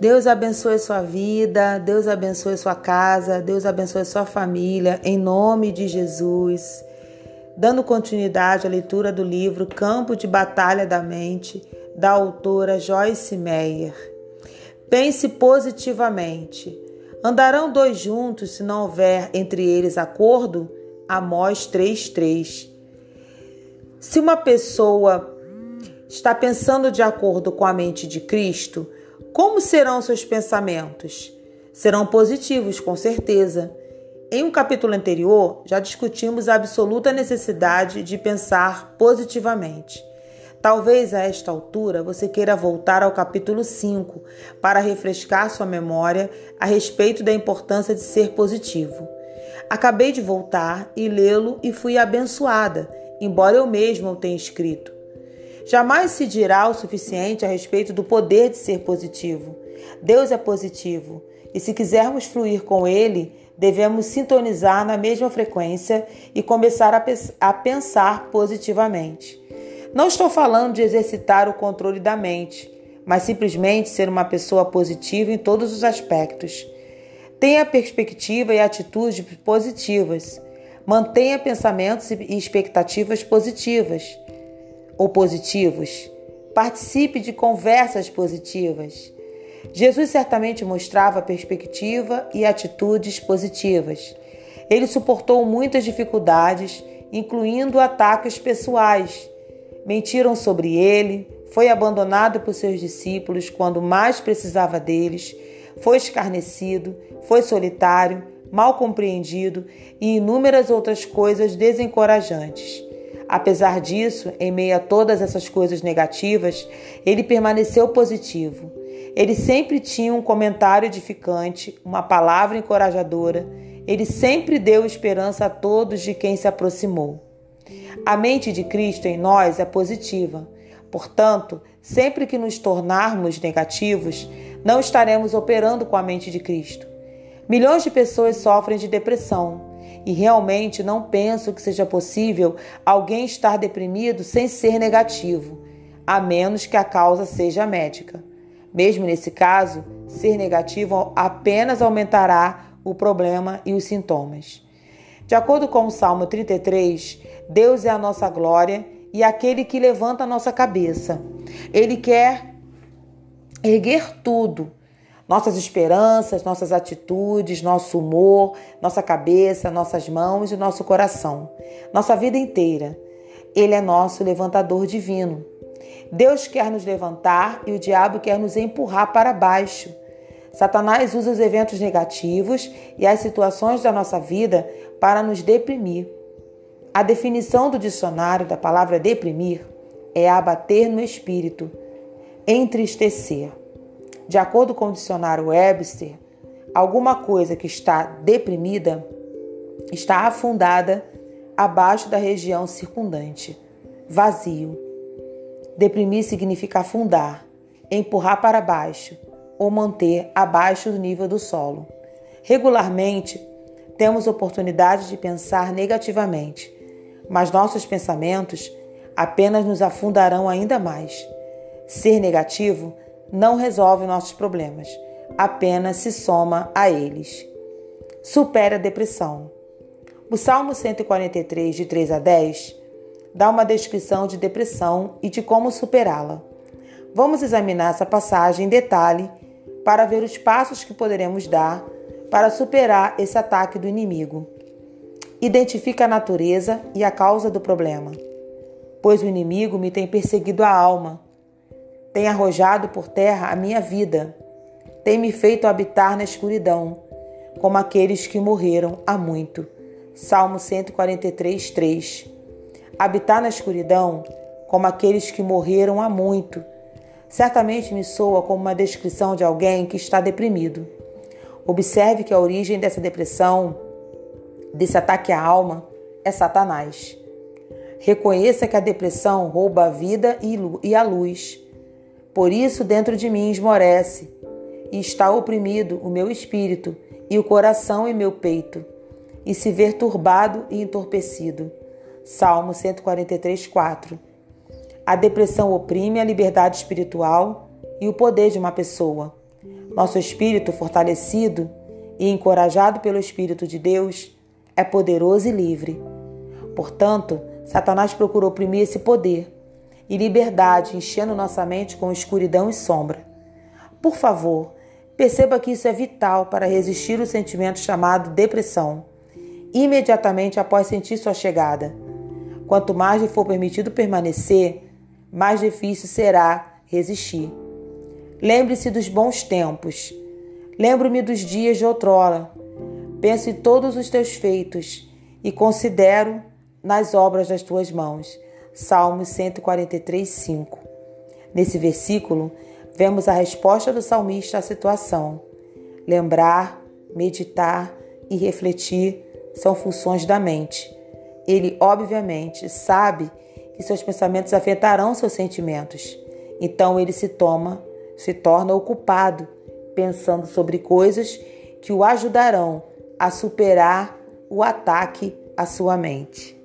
Deus abençoe sua vida, Deus abençoe sua casa, Deus abençoe sua família, em nome de Jesus. Dando continuidade à leitura do livro Campo de Batalha da Mente, da autora Joyce Meyer. Pense positivamente. Andarão dois juntos se não houver entre eles acordo? Amós 3:3. Se uma pessoa está pensando de acordo com a mente de Cristo, como serão seus pensamentos? Serão positivos, com certeza. Em um capítulo anterior, já discutimos a absoluta necessidade de pensar positivamente. Talvez a esta altura você queira voltar ao capítulo 5 para refrescar sua memória a respeito da importância de ser positivo. Acabei de voltar e lê-lo e fui abençoada, embora eu mesma o tenha escrito. Jamais se dirá o suficiente a respeito do poder de ser positivo. Deus é positivo e, se quisermos fluir com Ele, devemos sintonizar na mesma frequência e começar a, a pensar positivamente. Não estou falando de exercitar o controle da mente, mas simplesmente ser uma pessoa positiva em todos os aspectos. Tenha perspectiva e atitudes positivas. Mantenha pensamentos e expectativas positivas ou positivos. Participe de conversas positivas. Jesus certamente mostrava perspectiva e atitudes positivas. Ele suportou muitas dificuldades, incluindo ataques pessoais. Mentiram sobre ele, foi abandonado por seus discípulos quando mais precisava deles, foi escarnecido, foi solitário, mal compreendido e inúmeras outras coisas desencorajantes. Apesar disso, em meio a todas essas coisas negativas, ele permaneceu positivo. Ele sempre tinha um comentário edificante, uma palavra encorajadora. Ele sempre deu esperança a todos de quem se aproximou. A mente de Cristo em nós é positiva. Portanto, sempre que nos tornarmos negativos, não estaremos operando com a mente de Cristo. Milhões de pessoas sofrem de depressão, e realmente não penso que seja possível alguém estar deprimido sem ser negativo, a menos que a causa seja médica. Mesmo nesse caso, ser negativo apenas aumentará o problema e os sintomas. De acordo com o Salmo 33, Deus é a nossa glória e aquele que levanta a nossa cabeça. Ele quer erguer tudo nossas esperanças, nossas atitudes, nosso humor, nossa cabeça, nossas mãos e nosso coração, nossa vida inteira. Ele é nosso levantador divino. Deus quer nos levantar e o diabo quer nos empurrar para baixo. Satanás usa os eventos negativos e as situações da nossa vida para nos deprimir. A definição do dicionário da palavra deprimir é abater no espírito, entristecer. De acordo com o dicionário Webster, alguma coisa que está deprimida está afundada abaixo da região circundante. Vazio. Deprimir significa afundar, empurrar para baixo ou manter abaixo do nível do solo. Regularmente, temos oportunidade de pensar negativamente, mas nossos pensamentos apenas nos afundarão ainda mais. Ser negativo não resolve nossos problemas, apenas se soma a eles. Supera a depressão. O Salmo 143, de 3 a 10, dá uma descrição de depressão e de como superá-la. Vamos examinar essa passagem em detalhe para ver os passos que poderemos dar para superar esse ataque do inimigo. Identifica a natureza e a causa do problema. Pois o inimigo me tem perseguido a alma tem arrojado por terra a minha vida, tem me feito habitar na escuridão, como aqueles que morreram há muito. Salmo 143, 3. Habitar na escuridão, como aqueles que morreram há muito, certamente me soa como uma descrição de alguém que está deprimido. Observe que a origem dessa depressão, desse ataque à alma, é Satanás. Reconheça que a depressão rouba a vida e a luz por isso dentro de mim esmorece, e está oprimido o meu espírito, e o coração em meu peito, e se ver turbado e entorpecido. Salmo 143, 4. A depressão oprime a liberdade espiritual e o poder de uma pessoa. Nosso espírito, fortalecido e encorajado pelo Espírito de Deus, é poderoso e livre. Portanto, Satanás procura oprimir esse poder e liberdade, enchendo nossa mente com escuridão e sombra. Por favor, perceba que isso é vital para resistir o sentimento chamado depressão, imediatamente após sentir sua chegada. Quanto mais lhe for permitido permanecer, mais difícil será resistir. Lembre-se dos bons tempos. Lembro-me dos dias de outrora. Penso em todos os teus feitos e considero nas obras das tuas mãos. Salmos 143, 5. Nesse versículo, vemos a resposta do salmista à situação. Lembrar, meditar e refletir são funções da mente. Ele, obviamente, sabe que seus pensamentos afetarão seus sentimentos. Então ele se toma, se torna ocupado, pensando sobre coisas que o ajudarão a superar o ataque à sua mente.